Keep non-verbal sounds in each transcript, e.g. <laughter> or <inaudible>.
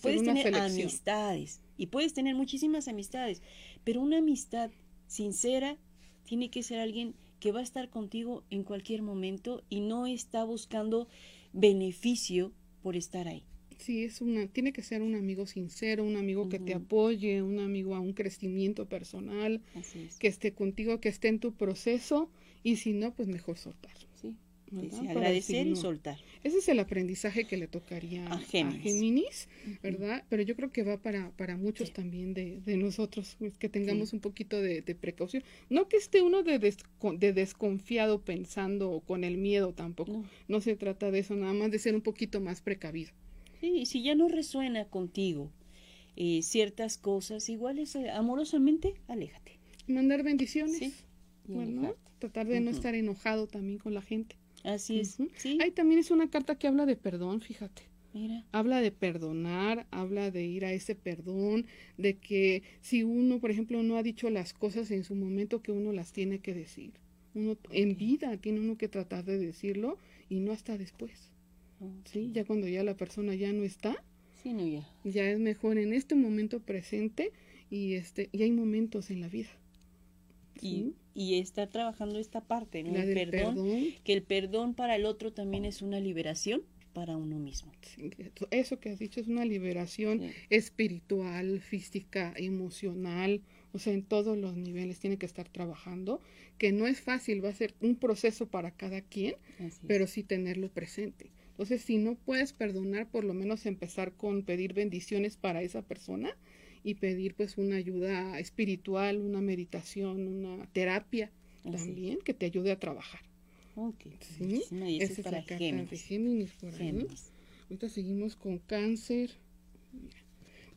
puedes tener amistades y puedes tener muchísimas amistades, pero una amistad sincera tiene que ser alguien que va a estar contigo en cualquier momento y no está buscando beneficio por estar ahí. Sí, es una, tiene que ser un amigo sincero, un amigo que te apoye, un amigo a un crecimiento personal, que esté contigo, que esté en tu proceso y si no, pues mejor soltar. Sí. Agradecer y soltar. Ese es el aprendizaje que le tocaría a Géminis, ¿verdad? Pero yo creo que va para, para muchos también de, de, nosotros, que tengamos un poquito de, precaución. No que esté uno de, de desconfiado pensando con el miedo tampoco. no se trata de eso, nada más de ser un poquito más precavido. Sí, si ya no resuena contigo eh, ciertas cosas, iguales eh, amorosamente, aléjate. Mandar bendiciones. Sí. Bueno, tratar de no estar enojado también con la gente. Así es. ¿Sí? Ahí también es una carta que habla de perdón, fíjate. Mira. Habla de perdonar, habla de ir a ese perdón, de que si uno, por ejemplo, no ha dicho las cosas en su momento que uno las tiene que decir. Uno en vida tiene uno que tratar de decirlo y no hasta después. ¿sí? Ya cuando ya la persona ya no está, sí, no, ya. ya es mejor en este momento presente y, este, y hay momentos en la vida. Y, y estar trabajando esta parte, ¿no? el perdón, que el perdón para el otro también es una liberación para uno mismo. eso que has dicho es una liberación espiritual, física, emocional, o sea, en todos los niveles tiene que estar trabajando, que no es fácil, va a ser un proceso para cada quien, pero sí tenerlo presente. Entonces, si no puedes perdonar, por lo menos empezar con pedir bendiciones para esa persona y pedir pues una ayuda espiritual, una meditación, una terapia también que te ayude a trabajar. Ok. ¿Sí? Esa es, para la Géminis. de Géminis por ahí. Ahorita seguimos con cáncer.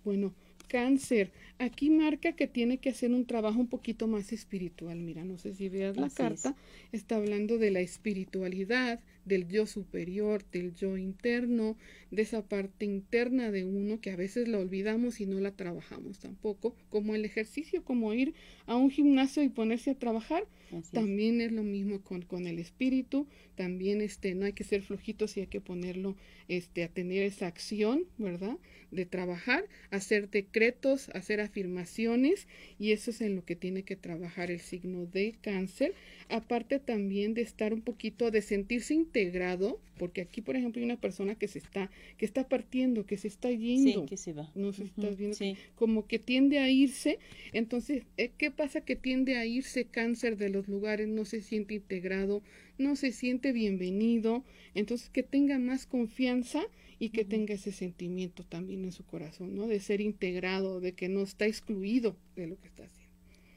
Bueno, cáncer. Aquí marca que tiene que hacer un trabajo un poquito más espiritual. Mira, no sé si veas la carta. Está hablando de la espiritualidad, del yo superior, del yo interno, de esa parte interna de uno que a veces la olvidamos y no la trabajamos tampoco, como el ejercicio, como ir a un gimnasio y ponerse a trabajar, también es. lo mismo con, con, el espíritu, también este, no hay que ser flojitos y hay que ponerlo este, a tener esa acción, ¿verdad? De trabajar, hacer decretos, hacer afirmaciones y eso es en lo que tiene que trabajar el signo de cáncer aparte también de estar un poquito, de sentirse integrado, porque aquí, por ejemplo, hay una persona que se está, que está partiendo, que se está yendo. Sí, que se va. No viendo, como que tiende a irse. Entonces, eh, ¿qué pasa que tiende a irse cáncer de los lugares? No se siente integrado, no se siente bienvenido. Entonces, que tenga más confianza y que tenga ese sentimiento también en su corazón, ¿no? De ser integrado, de que no está excluido de lo que está haciendo.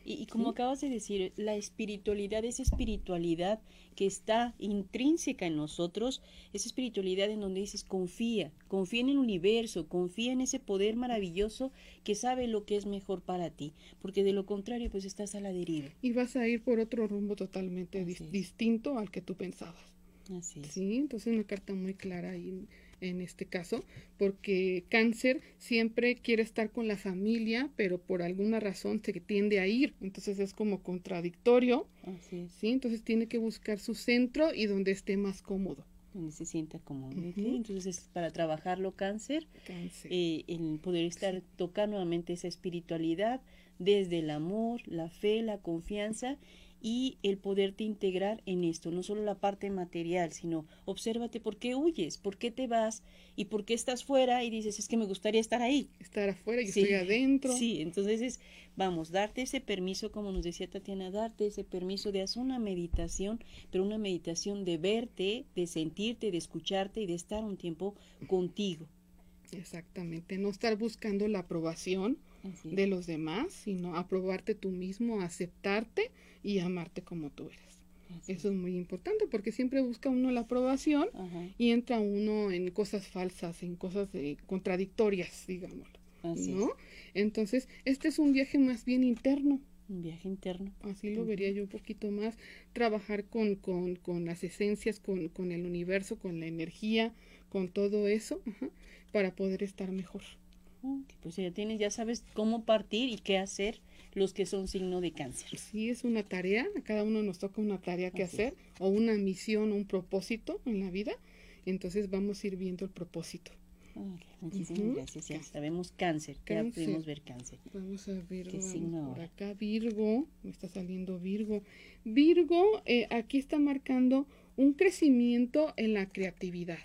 Y, como acabas de decir, la espiritualidad, esa espiritualidad que está intrínseca en nosotros, esa espiritualidad en donde dices confía, confía en el universo, confía en ese poder maravilloso que sabe lo que es mejor para ti, porque de lo contrario pues estás a la deriva. Y vas a ir por otro rumbo totalmente distinto al que tú pensabas. Así es. Sí, entonces una carta muy clara ahí en este caso, porque cáncer siempre quiere estar con la familia, pero por alguna razón se tiende a ir, entonces es como contradictorio, ¿sí? Entonces tiene que buscar su centro y donde esté más cómodo. Donde se sienta cómodo. Entonces, para trabajarlo cáncer, cáncer. Eh, el poder estar tocar nuevamente esa espiritualidad desde el amor, la fe, la confianza y el poderte integrar en esto, no solo la parte material, sino obsérvate por qué huyes, por qué te vas y por qué estás fuera y dices, es que me gustaría estar ahí. Estar afuera y estoy adentro. Sí, entonces es, vamos, darte ese permiso, como nos decía Tatiana, darte ese permiso de hacer una meditación, pero una meditación de verte, de sentirte, de escucharte y de estar un tiempo contigo. Exactamente, no estar buscando la aprobación de los demás, sino aprobarte tú mismo, aceptarte y amarte como tú eres. Eso es muy importante porque siempre busca uno la aprobación y entra uno en cosas falsas, en cosas contradictorias, digamos. ¿no? Entonces, este es un viaje más bien interno. Un viaje interno. Así lo vería yo un poquito más. Trabajar con, con, con las esencias, con, con, el universo, con la energía, con todo eso, para poder estar mejor. Pues ya tienes, ya sabes cómo partir y qué hacer los que son signo de cáncer. Sí, es una tarea, a cada uno nos toca una tarea que hacer, o una misión, un propósito en la vida, entonces vamos a ir viendo el propósito. muchísimas gracias. Ya sabemos cáncer, ya podemos ver cáncer. Vamos a Virgo. por acá Virgo, me está saliendo Virgo. Virgo, eh, aquí está marcando un crecimiento en la creatividad.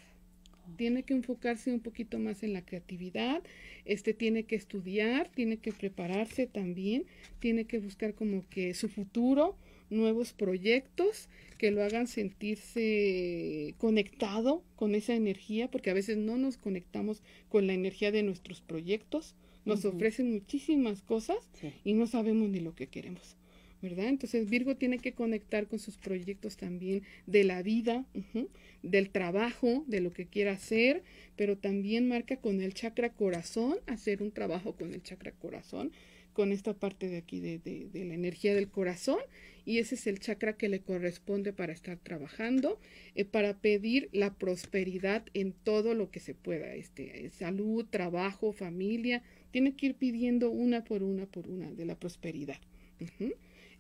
Tiene que enfocarse un poquito más en la creatividad, este tiene que estudiar, tiene que prepararse también, tiene que buscar como que su futuro, nuevos proyectos que lo hagan sentirse conectado con esa energía, porque a veces no nos conectamos con la energía de nuestros proyectos, nos ofrecen muchísimas cosas y no sabemos ni lo que queremos. ¿Verdad? Entonces Virgo tiene que conectar con sus proyectos también de la vida, del trabajo, de lo que quiera hacer, pero también marca con el chakra corazón, hacer un trabajo con el chakra corazón, con esta parte de aquí de, de, la energía del corazón y ese es el chakra que le corresponde para estar trabajando, eh, para pedir la prosperidad en todo lo que se pueda, este, salud, trabajo, familia, tiene que ir pidiendo una por una por una de la prosperidad.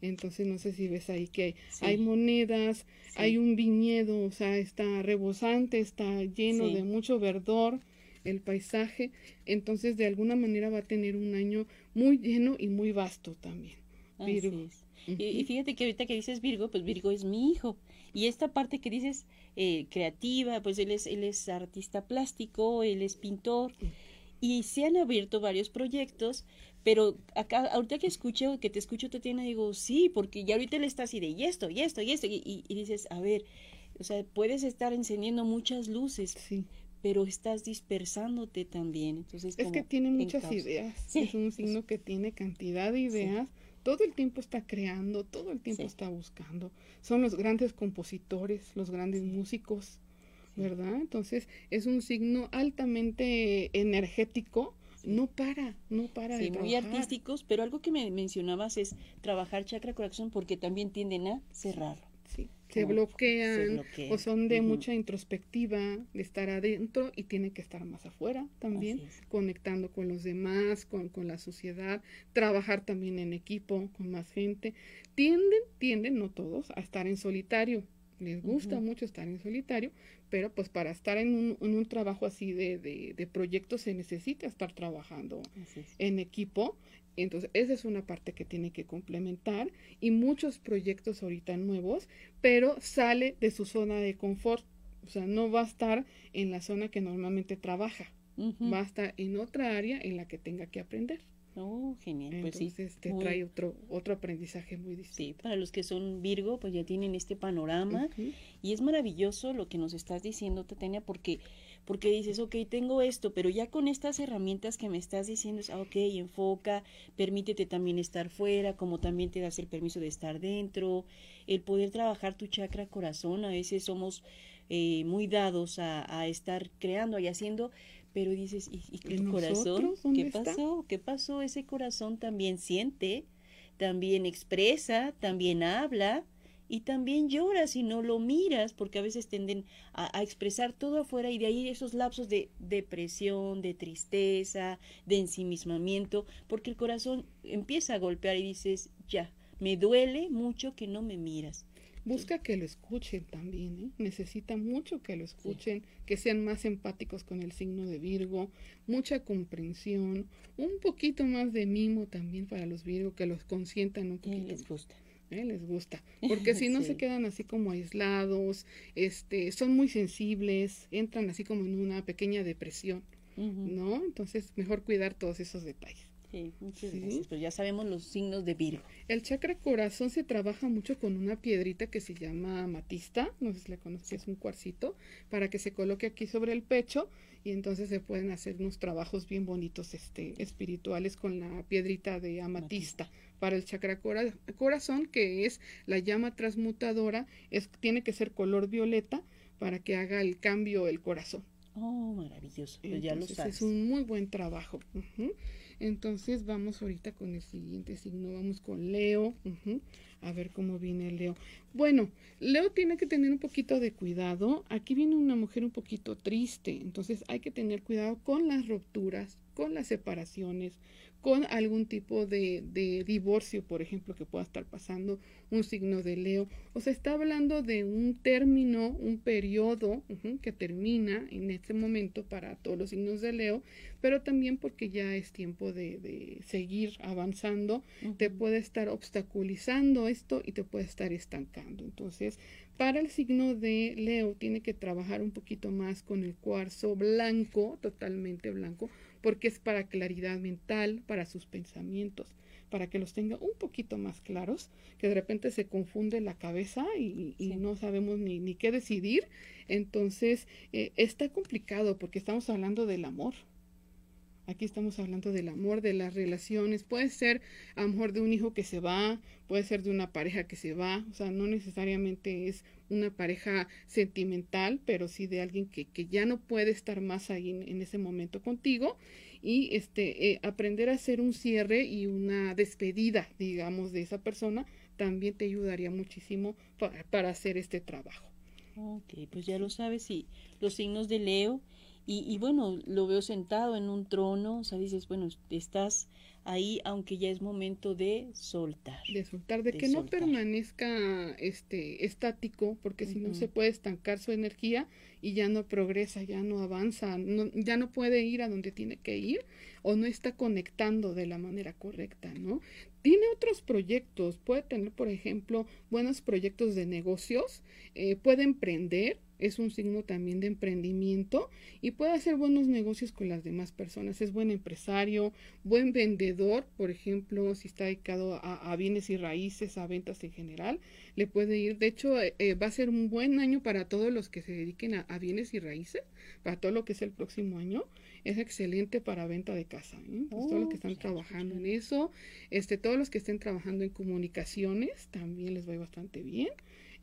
Entonces no sé si ves ahí que hay, monedas, hay un viñedo, o sea, está rebosante, está lleno de mucho verdor el paisaje, entonces de alguna manera va a tener un año muy lleno y muy vasto también. Virgo. y, fíjate que ahorita que dices Virgo, pues Virgo es mi hijo. Y esta parte que dices eh, creativa, pues él es, él es artista plástico, él es pintor. Y se han abierto varios proyectos, pero acá, ahorita que escucho, que te escucho, Tatiana, digo, sí, porque ya ahorita él está así de, y esto, y esto, y esto, y, y, dices, a ver, o sea, puedes estar encendiendo muchas luces, sí pero estás dispersándote también. Entonces, es que tiene muchas ideas. Es un signo que tiene cantidad de ideas. Todo el tiempo está creando, todo el tiempo está buscando. Son los grandes compositores, los grandes músicos, ¿verdad? Entonces es un signo altamente energético. No para, no para sí, muy artísticos, pero algo que me mencionabas es trabajar chakra corazón porque también tienden a cerrarlo se bloquean o son de mucha introspectiva, de estar adentro y tiene que estar más afuera también, conectando con los demás, con, con, la sociedad, trabajar también en equipo, con más gente. Tienden, tienden, no todos, a estar en solitario. Les gusta mucho estar en solitario, pero pues para estar en un, en un trabajo así de, de, de proyecto se necesita estar trabajando en equipo. Entonces, esa es una parte que tiene que complementar y muchos proyectos ahorita nuevos, pero sale de su zona de confort. O sea, no va a estar en la zona que normalmente trabaja, va a estar en otra área en la que tenga que aprender. Oh, genial. pues sí. te trae otro, otro aprendizaje muy distinto. Sí, para los que son Virgo, pues ya tienen este panorama. Y es maravilloso lo que nos estás diciendo, Tatenia, porque porque dices, ok, tengo esto, pero ya con estas herramientas que me estás diciendo, ah, ok, enfoca, permítete también estar fuera, como también te das el permiso de estar dentro, el poder trabajar tu chakra corazón, a veces somos eh, muy dados a, estar creando y haciendo, pero dices, ¿y, tu corazón? ¿Qué pasó? ¿Qué pasó? Ese corazón también siente, también expresa, también habla, y también lloras y no lo miras, porque a veces tienden a, expresar todo afuera y de ahí esos lapsos de depresión, de tristeza, de ensimismamiento, porque el corazón empieza a golpear y dices, ya, me duele mucho que no me miras. Busca que lo escuchen también, ¿eh? necesita mucho que lo escuchen, que sean más empáticos con el signo de Virgo, mucha comprensión, un poquito más de mimo también para los Virgo, que los consientan un poquito. les gusta. ¿eh? les gusta, porque si no <laughs> se quedan así como aislados, este, son muy sensibles, entran así como en una pequeña depresión, ¿no? Entonces, mejor cuidar todos esos detalles. Sí, muchas gracias. Pues ya sabemos los signos de Virgo. El chakra corazón se trabaja mucho con una piedrita que se llama amatista, no sé si la conoces, es un cuarcito, para que se coloque aquí sobre el pecho y entonces se pueden hacer unos trabajos bien bonitos este, espirituales con la piedrita de amatista para el chakra corazón, que es la llama transmutadora, es, tiene que ser color violeta para que haga el cambio el corazón. Oh, maravilloso. Pues ya lo sabes. Es un muy buen trabajo. Entonces vamos ahorita con el siguiente signo, vamos con Leo. A ver cómo viene Leo. Bueno, Leo tiene que tener un poquito de cuidado. Aquí viene una mujer un poquito triste, entonces hay que tener cuidado con las rupturas, con las separaciones, con algún tipo de, de, divorcio, por ejemplo, que pueda estar pasando, un signo de Leo. O sea, está hablando de un término, un periodo que termina en este momento para todos los signos de Leo, pero también porque ya es tiempo de, de seguir avanzando, te puede estar obstaculizando esto y te puede estar estancando. Entonces, para el signo de Leo tiene que trabajar un poquito más con el cuarzo blanco, totalmente blanco, porque es para claridad mental, para sus pensamientos, para que los tenga un poquito más claros, que de repente se confunde la cabeza y, no sabemos ni, ni, qué decidir. Entonces, eh, está complicado porque estamos hablando del amor, Aquí estamos hablando del amor, de las relaciones. Puede ser amor de un hijo que se va, puede ser de una pareja que se va. O sea, no necesariamente es una pareja sentimental, pero sí de alguien que, que ya no puede estar más ahí en, ese momento contigo. Y este, eh, aprender a hacer un cierre y una despedida, digamos, de esa persona también te ayudaría muchísimo para, para hacer este trabajo. Ok, pues ya lo sabes, y los signos de Leo y, bueno, lo veo sentado en un trono, o sea, dices, bueno, estás ahí, aunque ya es momento de soltar. De soltar, de, que no permanezca este estático, porque si no se puede estancar su energía y ya no progresa, ya no avanza, ya no puede ir a donde tiene que ir o no está conectando de la manera correcta, ¿no? Tiene otros proyectos, puede tener, por ejemplo, buenos proyectos de negocios, eh, puede emprender, es un signo también de emprendimiento y puede hacer buenos negocios con las demás personas. Es buen empresario, buen vendedor, por ejemplo, si está dedicado a, bienes y raíces, a ventas en general, le puede ir. De hecho, eh, eh, va a ser un buen año para todos los que se dediquen a, bienes y raíces, para todo lo que es el próximo año. Es excelente para venta de casa. ¿eh? todos los que están trabajando en eso, este, todos los que estén trabajando en comunicaciones, también les va bastante bien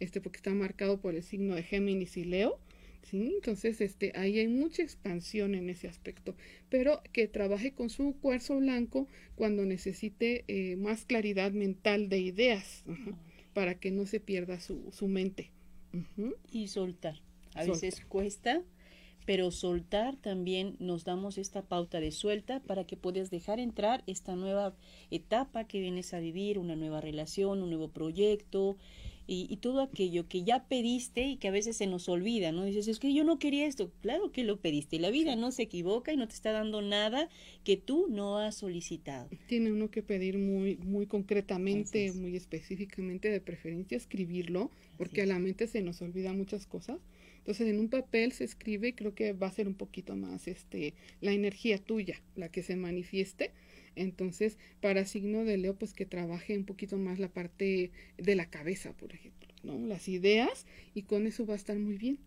este, porque está marcado por el signo de Géminis y Leo. ¿sí? Entonces, este, ahí hay mucha expansión en ese aspecto, pero que trabaje con su cuarzo blanco cuando necesite eh, más claridad mental de ideas, para que no se pierda su, su mente. Y soltar. A veces cuesta, pero soltar también nos damos esta pauta de suelta para que puedas dejar entrar esta nueva etapa que vienes a vivir, una nueva relación, un nuevo proyecto, y, todo aquello que ya pediste y que a veces se nos olvida, ¿no? Dices, es que yo no quería esto, claro que lo pediste, la vida no se equivoca y no te está dando nada que tú no has solicitado. Tiene uno que pedir muy, muy concretamente, muy específicamente, de preferencia escribirlo, porque a la mente se nos olvida muchas cosas. Entonces en un papel se escribe, creo que va a ser un poquito más este la energía tuya, la que se manifieste entonces, para signo de Leo, pues que trabaje un poquito más la parte de la cabeza, por ejemplo, ¿no? Las ideas y con eso va a estar muy bien.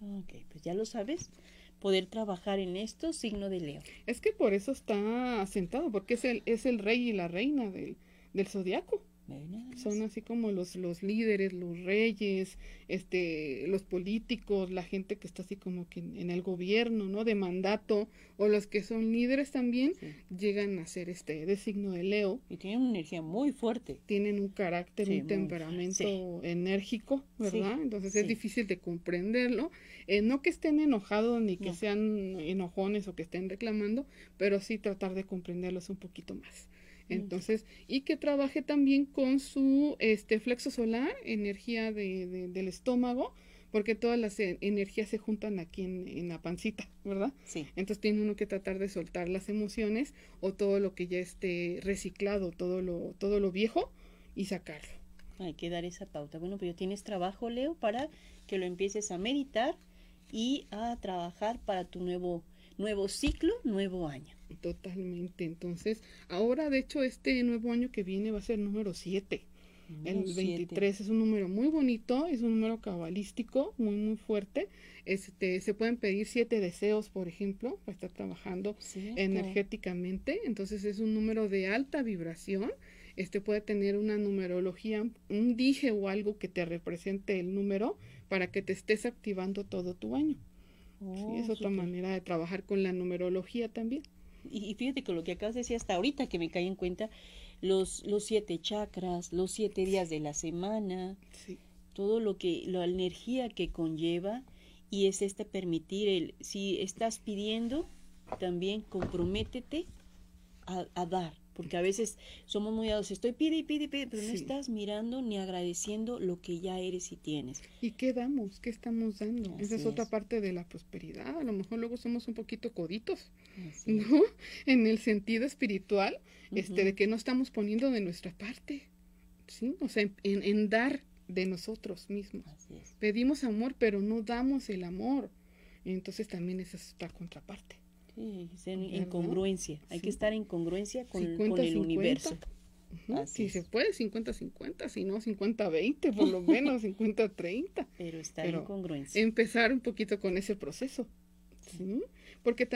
Ok, pues ya lo sabes, poder trabajar en esto, signo de Leo. Es que por eso está sentado, porque es el, es el rey y la reina del, del zodiaco. Son así como los, los líderes, los reyes, este, los políticos, la gente que está así como que en, el gobierno, ¿no? De mandato, o los que son líderes también, llegan a ser este de signo de Leo. Y tienen una energía muy fuerte. Tienen un carácter, un temperamento enérgico, ¿verdad? Entonces es difícil de comprenderlo. Eh, no que estén enojados ni que sean enojones o que estén reclamando, pero sí tratar de comprenderlos un poquito más. Entonces, y que trabaje también con su este flexo solar, energía de, del estómago, porque todas las e, energías se juntan aquí en, la pancita, ¿verdad? Sí. Entonces tiene uno que tratar de soltar las emociones o todo lo que ya esté reciclado, todo lo, todo lo viejo y sacarlo. Hay que dar esa pauta. Bueno, pero tienes trabajo, Leo, para que lo empieces a meditar y a trabajar para tu nuevo, nuevo ciclo, nuevo año. Totalmente. Entonces, ahora de hecho este nuevo año que viene va a ser número 7. El 23 es un número muy bonito, es un número cabalístico, muy muy fuerte. Este, se pueden pedir siete deseos, por ejemplo, para estar trabajando energéticamente. Entonces es un número de alta vibración. Este puede tener una numerología, un dije o algo que te represente el número para que te estés activando todo tu año. es oh, otra manera de trabajar con la numerología también. Y, fíjate con lo que acabas de decir hasta ahorita que me cae en cuenta, los, los siete chakras, los siete días de la semana, todo lo que, la energía que conlleva y es este permitir el, si estás pidiendo, también comprométete a, dar, porque a veces somos muy dados, estoy pide y pide y pide, pero no estás mirando ni agradeciendo lo que ya eres y tienes. ¿Y qué damos? ¿Qué estamos dando? Esa es otra parte de la prosperidad. A lo mejor luego somos un poquito coditos, ¿no? <laughs> En el sentido espiritual, este, de que no estamos poniendo de nuestra parte, ¿sí? O sea, en, en dar de nosotros mismos. Pedimos amor, pero no damos el amor. Entonces también esa es otra contraparte. Sí, en, congruencia. Hay que estar en congruencia con, el universo. si se puede, 50-50, si no, 50-20, por lo <laughs> menos 50-30. Pero estar en congruencia. Empezar un poquito con ese proceso. ¿sí? Porque